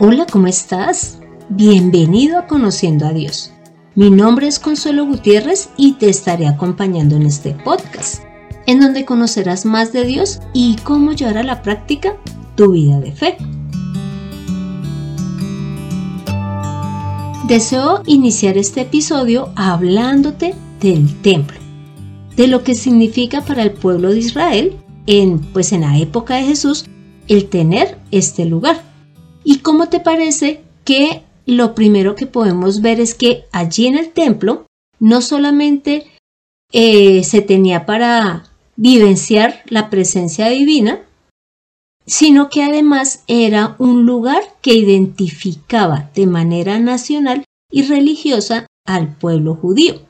Hola, ¿cómo estás? Bienvenido a Conociendo a Dios. Mi nombre es Consuelo Gutiérrez y te estaré acompañando en este podcast, en donde conocerás más de Dios y cómo llevar a la práctica tu vida de fe. Deseo iniciar este episodio hablándote del templo, de lo que significa para el pueblo de Israel, en, pues en la época de Jesús, el tener este lugar. ¿Y cómo te parece que lo primero que podemos ver es que allí en el templo no solamente eh, se tenía para vivenciar la presencia divina, sino que además era un lugar que identificaba de manera nacional y religiosa al pueblo judío.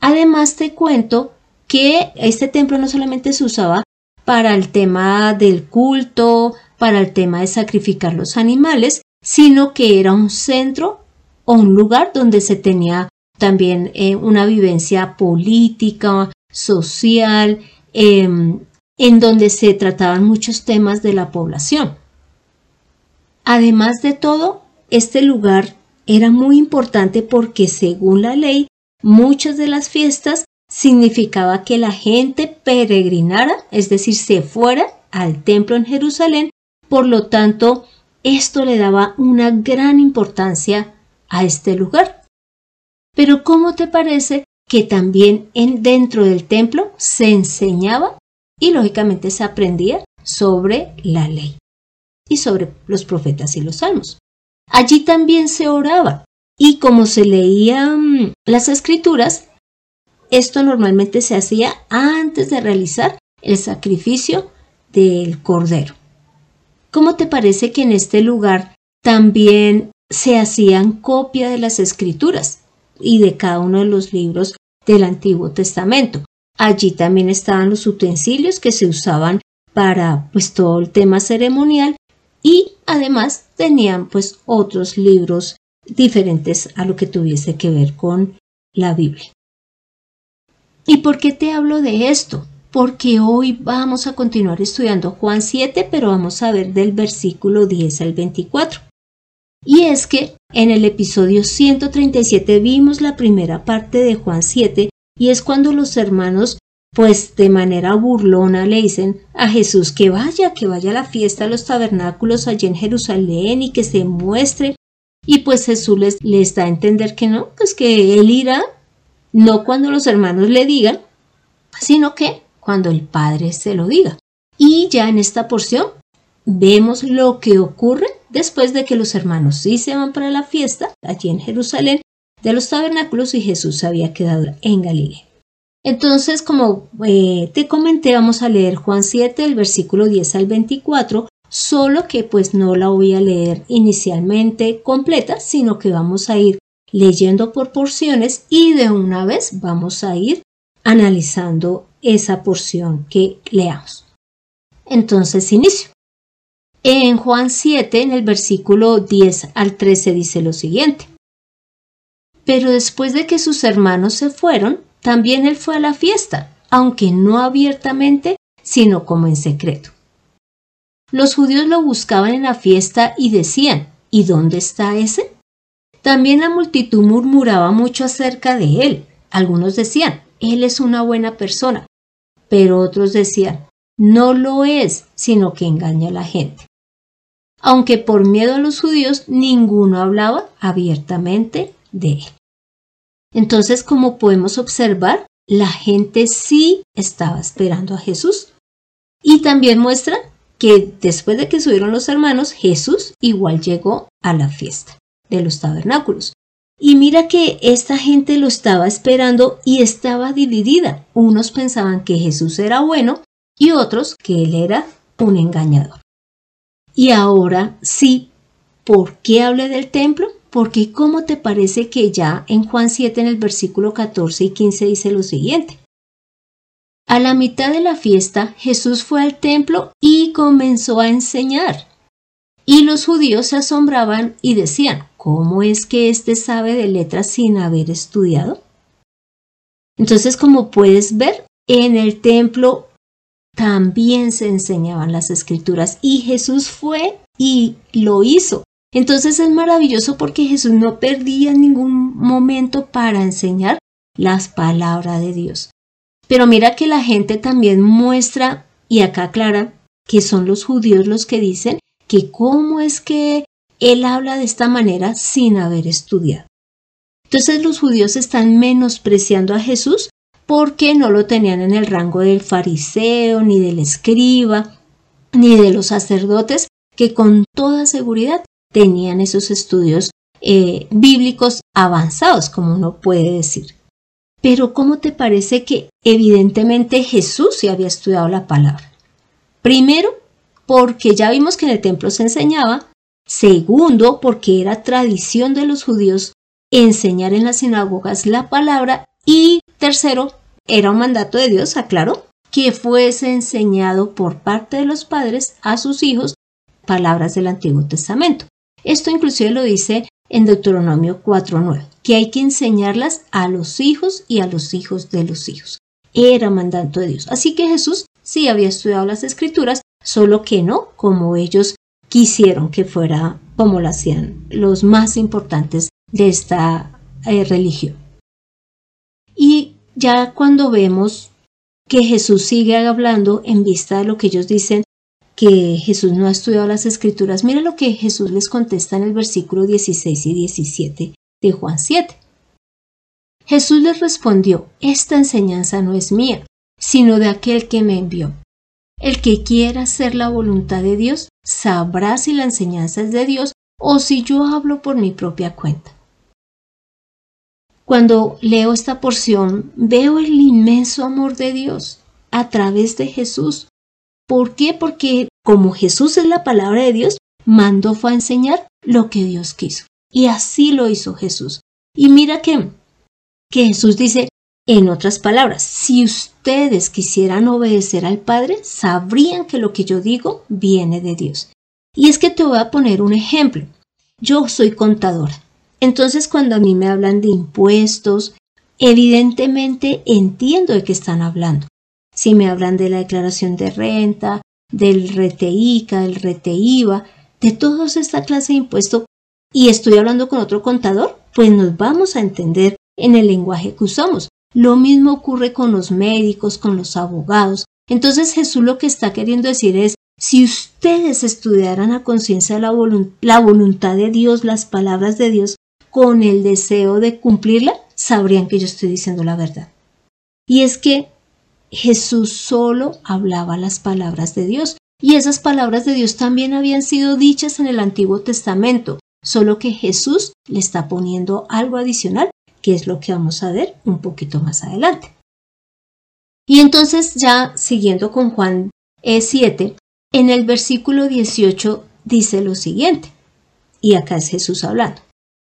Además te cuento que este templo no solamente se usaba para el tema del culto, para el tema de sacrificar los animales, sino que era un centro o un lugar donde se tenía también eh, una vivencia política, social, em, en donde se trataban muchos temas de la población. Además de todo, este lugar era muy importante porque según la ley, muchas de las fiestas significaba que la gente peregrinara, es decir, se fuera al templo en Jerusalén por lo tanto, esto le daba una gran importancia a este lugar. Pero ¿cómo te parece que también en, dentro del templo se enseñaba y lógicamente se aprendía sobre la ley y sobre los profetas y los salmos? Allí también se oraba y como se leían las escrituras, esto normalmente se hacía antes de realizar el sacrificio del cordero. ¿Cómo te parece que en este lugar también se hacían copia de las escrituras y de cada uno de los libros del Antiguo Testamento? Allí también estaban los utensilios que se usaban para pues todo el tema ceremonial y además tenían pues otros libros diferentes a lo que tuviese que ver con la Biblia. ¿Y por qué te hablo de esto? Porque hoy vamos a continuar estudiando Juan 7, pero vamos a ver del versículo 10 al 24. Y es que en el episodio 137 vimos la primera parte de Juan 7 y es cuando los hermanos pues de manera burlona le dicen a Jesús que vaya, que vaya a la fiesta de los tabernáculos allí en Jerusalén y que se muestre. Y pues Jesús les, les da a entender que no, pues que él irá, no cuando los hermanos le digan, sino que cuando el Padre se lo diga. Y ya en esta porción vemos lo que ocurre después de que los hermanos sí se van para la fiesta allí en Jerusalén de los tabernáculos y Jesús había quedado en Galilea. Entonces, como eh, te comenté, vamos a leer Juan 7, el versículo 10 al 24, solo que pues no la voy a leer inicialmente completa, sino que vamos a ir leyendo por porciones y de una vez vamos a ir analizando esa porción que leamos. Entonces, inicio. En Juan 7, en el versículo 10 al 13, dice lo siguiente. Pero después de que sus hermanos se fueron, también él fue a la fiesta, aunque no abiertamente, sino como en secreto. Los judíos lo buscaban en la fiesta y decían, ¿y dónde está ese? También la multitud murmuraba mucho acerca de él. Algunos decían, Él es una buena persona, pero otros decían, no lo es, sino que engaña a la gente. Aunque por miedo a los judíos ninguno hablaba abiertamente de él. Entonces, como podemos observar, la gente sí estaba esperando a Jesús. Y también muestra que después de que subieron los hermanos, Jesús igual llegó a la fiesta de los tabernáculos. Y mira que esta gente lo estaba esperando y estaba dividida. Unos pensaban que Jesús era bueno y otros que él era un engañador. Y ahora sí, ¿por qué hable del templo? Porque ¿cómo te parece que ya en Juan 7 en el versículo 14 y 15 dice lo siguiente? A la mitad de la fiesta Jesús fue al templo y comenzó a enseñar. Y los judíos se asombraban y decían, ¿cómo es que éste sabe de letras sin haber estudiado? Entonces, como puedes ver, en el templo también se enseñaban las escrituras y Jesús fue y lo hizo. Entonces es maravilloso porque Jesús no perdía ningún momento para enseñar las palabras de Dios. Pero mira que la gente también muestra, y acá aclara, que son los judíos los que dicen que cómo es que él habla de esta manera sin haber estudiado. Entonces los judíos están menospreciando a Jesús porque no lo tenían en el rango del fariseo, ni del escriba, ni de los sacerdotes, que con toda seguridad tenían esos estudios eh, bíblicos avanzados, como uno puede decir. Pero ¿cómo te parece que evidentemente Jesús se había estudiado la palabra? Primero, porque ya vimos que en el templo se enseñaba. Segundo, porque era tradición de los judíos enseñar en las sinagogas la palabra. Y tercero, era un mandato de Dios, aclaro, que fuese enseñado por parte de los padres a sus hijos palabras del Antiguo Testamento. Esto inclusive lo dice en Deuteronomio 4.9, que hay que enseñarlas a los hijos y a los hijos de los hijos. Era mandato de Dios. Así que Jesús sí había estudiado las escrituras, solo que no como ellos quisieron que fuera como lo hacían los más importantes de esta eh, religión. Y ya cuando vemos que Jesús sigue hablando en vista de lo que ellos dicen que Jesús no ha estudiado las escrituras, mira lo que Jesús les contesta en el versículo 16 y 17 de Juan 7. Jesús les respondió, esta enseñanza no es mía, sino de aquel que me envió. El que quiera hacer la voluntad de Dios sabrá si la enseñanza es de Dios o si yo hablo por mi propia cuenta. Cuando leo esta porción, veo el inmenso amor de Dios a través de Jesús. ¿Por qué? Porque como Jesús es la palabra de Dios, mandó fue a enseñar lo que Dios quiso. Y así lo hizo Jesús. Y mira que, que Jesús dice, en otras palabras, si ustedes quisieran obedecer al Padre, sabrían que lo que yo digo viene de Dios. Y es que te voy a poner un ejemplo. Yo soy contadora. Entonces cuando a mí me hablan de impuestos, evidentemente entiendo de qué están hablando. Si me hablan de la declaración de renta, del RETEICA, del RETEIVA, de toda esta clase de impuestos, y estoy hablando con otro contador, pues nos vamos a entender en el lenguaje que usamos. Lo mismo ocurre con los médicos, con los abogados. Entonces Jesús lo que está queriendo decir es, si ustedes estudiaran a conciencia la, voluntad de Dios, las palabras de Dios, con el deseo de cumplirla, sabrían que yo estoy diciendo la verdad. Y es que Jesús solo hablaba las palabras de Dios, y esas palabras de Dios también habían sido dichas en el Antiguo Testamento, solo que Jesús le está poniendo algo adicional, que es lo que vamos a ver un poquito más adelante. Y entonces ya siguiendo con Juan 7, en el versículo 18 dice lo siguiente, y acá es Jesús hablando.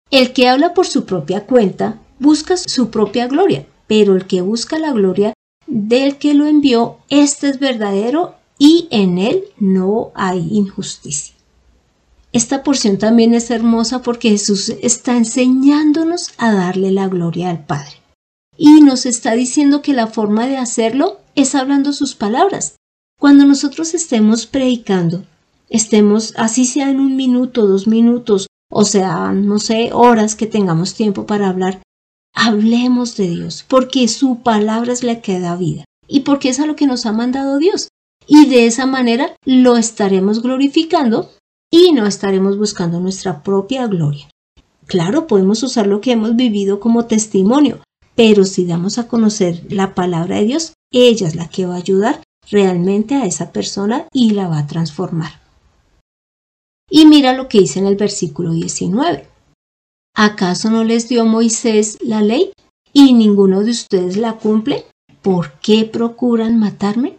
El que habla por su propia cuenta busca su propia gloria, pero el que busca la gloria del que lo envió, este es verdadero y en él no hay injusticia. Esta porción también es hermosa porque Jesús está enseñándonos a darle la gloria al Padre. Y nos está diciendo que la forma de hacerlo es hablando sus palabras. Cuando nosotros estemos predicando, estemos, así sea en un minuto, dos minutos, o sea, no sé, horas que tengamos tiempo para hablar, hablemos de Dios, porque su palabra es la que da vida y porque es a lo que nos ha mandado Dios. Y de esa manera lo estaremos glorificando y no estaremos buscando nuestra propia gloria. Claro, podemos usar lo que hemos vivido como testimonio, pero si damos a conocer la palabra de Dios, ella es la que va a ayudar realmente a esa persona y la va a transformar. Y mira lo que dice en el versículo 19. ¿Acaso no les dio Moisés la ley y ninguno de ustedes la cumple? ¿Por qué procuran matarme?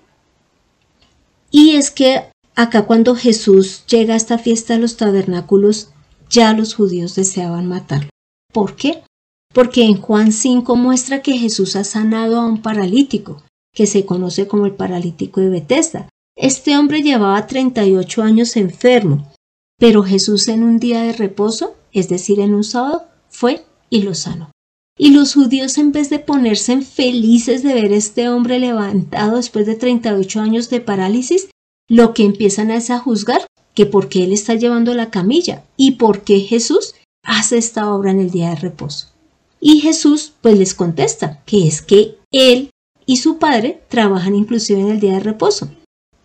Y es que acá cuando Jesús llega a esta fiesta de los tabernáculos, ya los judíos deseaban matarlo. ¿Por qué? Porque en Juan 5 muestra que Jesús ha sanado a un paralítico, que se conoce como el paralítico de Bethesda. Este hombre llevaba 38 años enfermo pero Jesús en un día de reposo, es decir, en un sábado, fue y lo sanó. Y los judíos en vez de ponerse felices de ver a este hombre levantado después de 38 años de parálisis, lo que empiezan es a juzgar que por qué él está llevando la camilla y por qué Jesús hace esta obra en el día de reposo. Y Jesús pues les contesta que es que él y su padre trabajan inclusive en el día de reposo.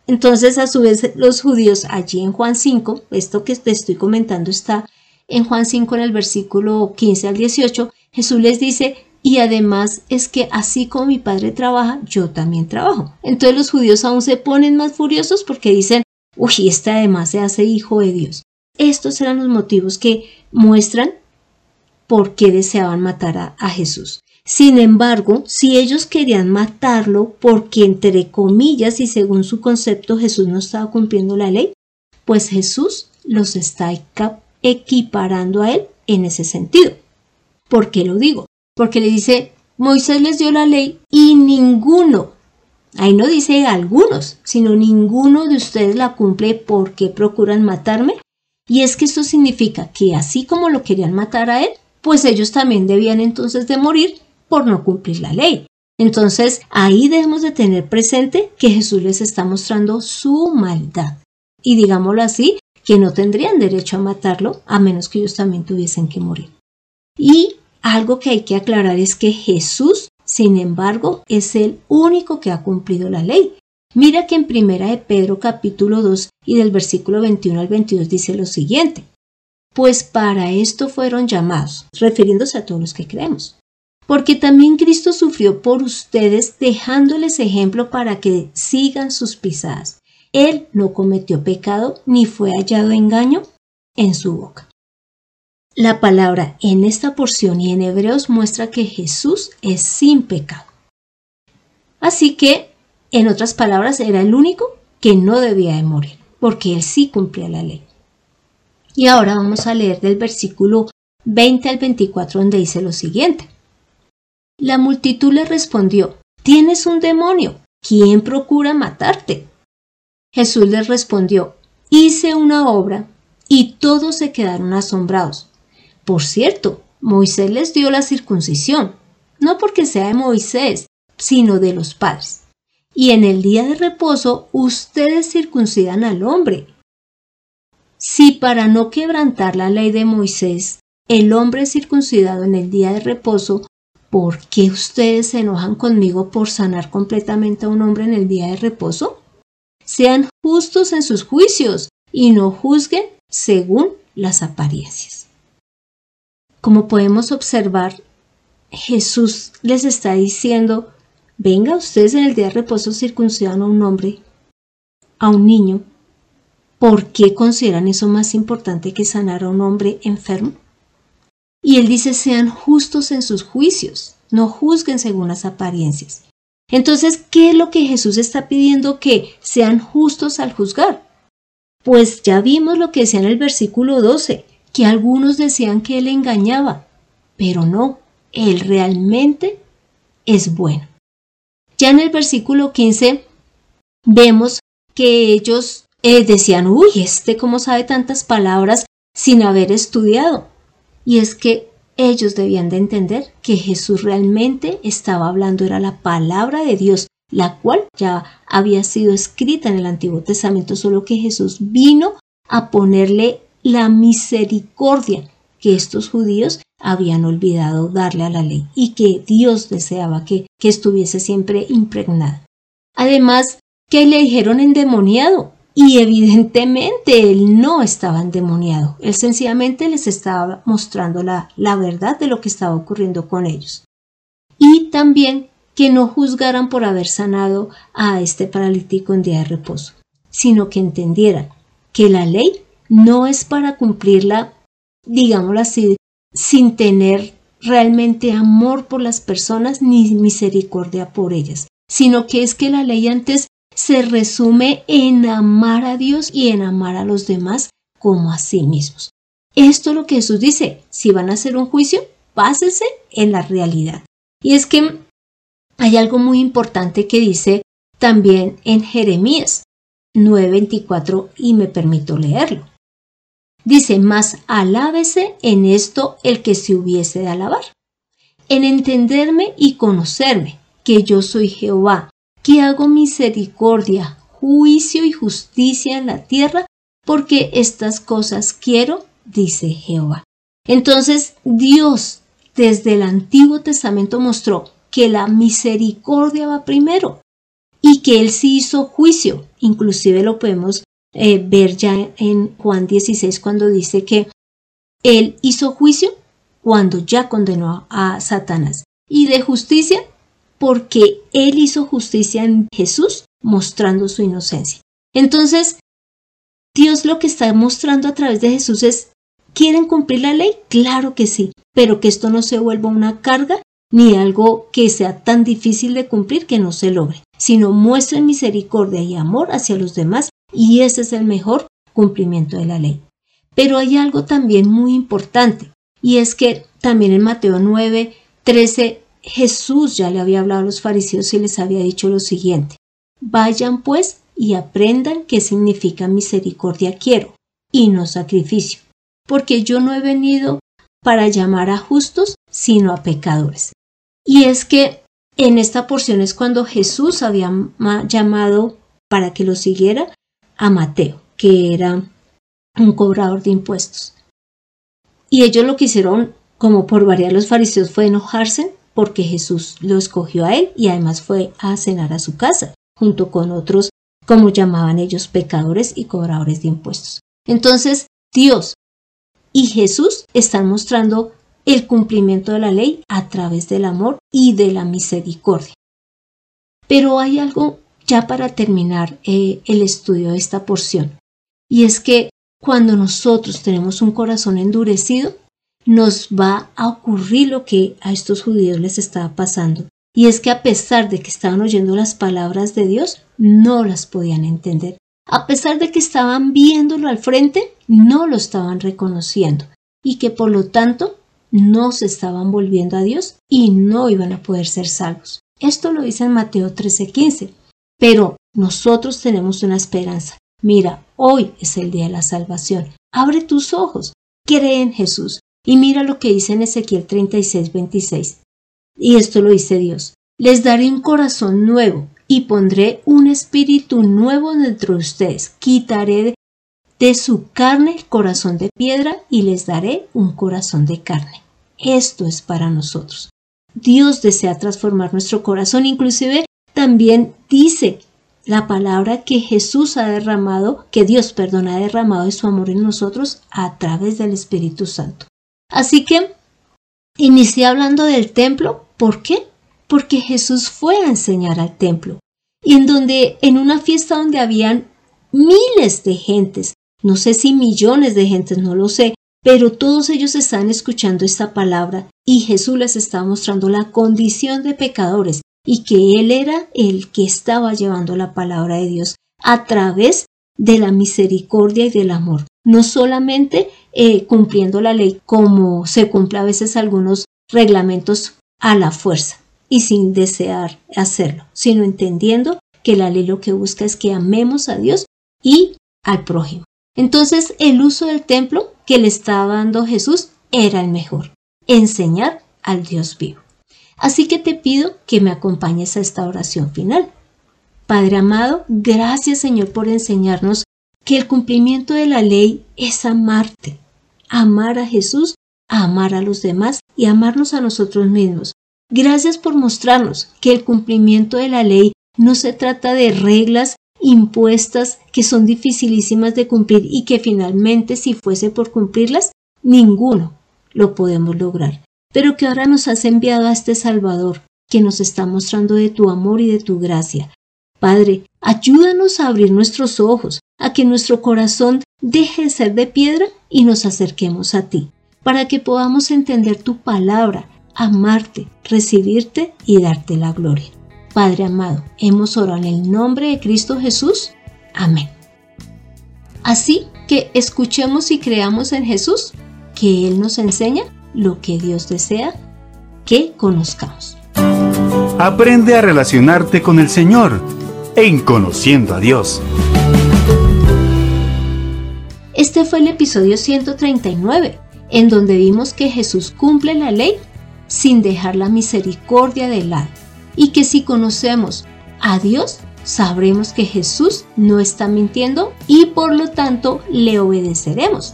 Entonces, a su vez, los judíos allí en Juan 5, esto que te estoy comentando está en Juan 5 en el versículo 15 al 18, Jesús les dice, y además es que así como mi padre trabaja, yo también trabajo. Entonces los judíos aún se ponen más furiosos porque dicen, uy, este además se hace hijo de Dios. Estos eran los motivos que muestran por qué deseaban matar a, a Jesús. Sin embargo, si ellos querían matarlo porque entre comillas y según su concepto Jesús no estaba cumpliendo la ley, pues Jesús los está equiparando a él en ese sentido. ¿Por qué lo digo? Porque le dice, Moisés les dio la ley y ninguno, ahí no dice algunos, sino ninguno de ustedes la cumple porque procuran matarme. Y es que esto significa que así como lo querían matar a él, pues ellos también debían entonces de morir por no cumplir la ley. Entonces ahí debemos de tener presente que Jesús les está mostrando su maldad. Y digámoslo así, que no tendrían derecho a matarlo a menos que ellos también tuviesen que morir. Y algo que hay que aclarar es que Jesús, sin embargo, es el único que ha cumplido la ley. Mira que en primera de Pedro capítulo 2 y del versículo 21 al 22 dice lo siguiente. Pues para esto fueron llamados, refiriéndose a todos los que creemos porque también Cristo sufrió por ustedes dejándoles ejemplo para que sigan sus pisadas. Él no cometió pecado ni fue hallado engaño en su boca. La palabra en esta porción y en Hebreos muestra que Jesús es sin pecado. Así que, en otras palabras, era el único que no debía de morir, porque él sí cumplía la ley. Y ahora vamos a leer del versículo 20 al 24 donde dice lo siguiente. La multitud le respondió, Tienes un demonio. ¿Quién procura matarte? Jesús les respondió, Hice una obra, y todos se quedaron asombrados. Por cierto, Moisés les dio la circuncisión, no porque sea de Moisés, sino de los padres. Y en el día de reposo ustedes circuncidan al hombre. Si para no quebrantar la ley de Moisés, el hombre circuncidado en el día de reposo ¿por qué ustedes se enojan conmigo por sanar completamente a un hombre en el día de reposo? Sean justos en sus juicios y no juzguen según las apariencias. Como podemos observar, Jesús les está diciendo, venga ustedes en el día de reposo circuncidan a un hombre, a un niño, ¿por qué consideran eso más importante que sanar a un hombre enfermo? Y él dice, sean justos en sus juicios, no juzguen según las apariencias. Entonces, ¿qué es lo que Jesús está pidiendo que sean justos al juzgar? Pues ya vimos lo que decía en el versículo 12, que algunos decían que él engañaba, pero no, él realmente es bueno. Ya en el versículo 15 vemos que ellos eh, decían, uy, este cómo sabe tantas palabras sin haber estudiado. Y es que ellos debían de entender que Jesús realmente estaba hablando, era la palabra de Dios, la cual ya había sido escrita en el Antiguo Testamento, solo que Jesús vino a ponerle la misericordia que estos judíos habían olvidado darle a la ley y que Dios deseaba que, que estuviese siempre impregnada. Además, que le dijeron endemoniado, y evidentemente él no estaba endemoniado, él sencillamente les estaba mostrando la, la verdad de lo que estaba ocurriendo con ellos. Y también que no juzgaran por haber sanado a este paralítico en día de reposo, sino que entendieran que la ley no es para cumplirla, digámoslo así, sin tener realmente amor por las personas ni misericordia por ellas, sino que es que la ley antes se resume en amar a Dios y en amar a los demás como a sí mismos. Esto es lo que Jesús dice, si van a hacer un juicio, básese en la realidad. Y es que hay algo muy importante que dice también en Jeremías 9:24 y me permito leerlo. Dice, más alábese en esto el que se hubiese de alabar, en entenderme y conocerme, que yo soy Jehová, que hago misericordia, juicio y justicia en la tierra porque estas cosas quiero, dice Jehová. Entonces Dios desde el Antiguo Testamento mostró que la misericordia va primero y que Él sí hizo juicio. Inclusive lo podemos eh, ver ya en Juan 16 cuando dice que Él hizo juicio cuando ya condenó a Satanás. Y de justicia porque Él hizo justicia en Jesús mostrando su inocencia. Entonces, Dios lo que está mostrando a través de Jesús es, ¿quieren cumplir la ley? Claro que sí, pero que esto no se vuelva una carga ni algo que sea tan difícil de cumplir que no se logre, sino muestren misericordia y amor hacia los demás y ese es el mejor cumplimiento de la ley. Pero hay algo también muy importante y es que también en Mateo 9, 13 Jesús ya le había hablado a los fariseos y les había dicho lo siguiente, vayan pues y aprendan qué significa misericordia quiero y no sacrificio, porque yo no he venido para llamar a justos, sino a pecadores. Y es que en esta porción es cuando Jesús había llamado para que lo siguiera a Mateo, que era un cobrador de impuestos. Y ellos lo que hicieron, como por variar los fariseos, fue enojarse porque Jesús lo escogió a él y además fue a cenar a su casa, junto con otros, como llamaban ellos, pecadores y cobradores de impuestos. Entonces, Dios y Jesús están mostrando el cumplimiento de la ley a través del amor y de la misericordia. Pero hay algo ya para terminar eh, el estudio de esta porción, y es que cuando nosotros tenemos un corazón endurecido, nos va a ocurrir lo que a estos judíos les estaba pasando. Y es que a pesar de que estaban oyendo las palabras de Dios, no las podían entender. A pesar de que estaban viéndolo al frente, no lo estaban reconociendo. Y que por lo tanto no se estaban volviendo a Dios y no iban a poder ser salvos. Esto lo dice en Mateo 13:15. Pero nosotros tenemos una esperanza. Mira, hoy es el día de la salvación. Abre tus ojos. Cree en Jesús. Y mira lo que dice en Ezequiel 36, 26. Y esto lo dice Dios. Les daré un corazón nuevo y pondré un espíritu nuevo dentro de ustedes. Quitaré de su carne el corazón de piedra y les daré un corazón de carne. Esto es para nosotros. Dios desea transformar nuestro corazón, inclusive también dice la palabra que Jesús ha derramado, que Dios, perdón, ha derramado de su amor en nosotros a través del Espíritu Santo. Así que inicié hablando del templo. ¿Por qué? Porque Jesús fue a enseñar al templo. Y en donde, en una fiesta donde habían miles de gentes, no sé si millones de gentes, no lo sé, pero todos ellos están escuchando esta palabra y Jesús les está mostrando la condición de pecadores y que Él era el que estaba llevando la palabra de Dios a través de la misericordia y del amor no solamente eh, cumpliendo la ley como se cumple a veces algunos reglamentos a la fuerza y sin desear hacerlo, sino entendiendo que la ley lo que busca es que amemos a Dios y al prójimo. Entonces el uso del templo que le estaba dando Jesús era el mejor, enseñar al Dios vivo. Así que te pido que me acompañes a esta oración final. Padre amado, gracias Señor por enseñarnos que el cumplimiento de la ley es amarte, amar a Jesús, amar a los demás y amarnos a nosotros mismos. Gracias por mostrarnos que el cumplimiento de la ley no se trata de reglas impuestas que son dificilísimas de cumplir y que finalmente si fuese por cumplirlas, ninguno lo podemos lograr. Pero que ahora nos has enviado a este Salvador, que nos está mostrando de tu amor y de tu gracia. Padre, ayúdanos a abrir nuestros ojos, a que nuestro corazón deje de ser de piedra y nos acerquemos a ti, para que podamos entender tu palabra, amarte, recibirte y darte la gloria. Padre amado, hemos orado en el nombre de Cristo Jesús. Amén. Así que escuchemos y creamos en Jesús, que Él nos enseña lo que Dios desea que conozcamos. Aprende a relacionarte con el Señor en Conociendo a Dios. Este fue el episodio 139, en donde vimos que Jesús cumple la ley sin dejar la misericordia de lado y que si conocemos a Dios, sabremos que Jesús no está mintiendo y por lo tanto le obedeceremos.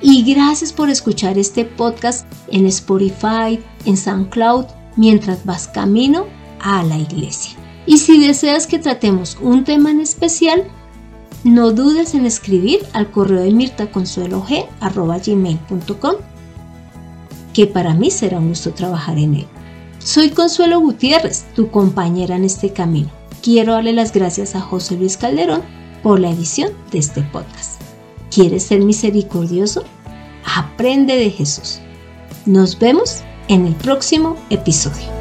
Y gracias por escuchar este podcast en Spotify, en SoundCloud, mientras vas camino a la iglesia. Y si deseas que tratemos un tema en especial, no dudes en escribir al correo de mirtaconsuelog.com, que para mí será un gusto trabajar en él. Soy Consuelo Gutiérrez, tu compañera en este camino. Quiero darle las gracias a José Luis Calderón por la edición de este podcast. ¿Quieres ser misericordioso? Aprende de Jesús. Nos vemos en el próximo episodio.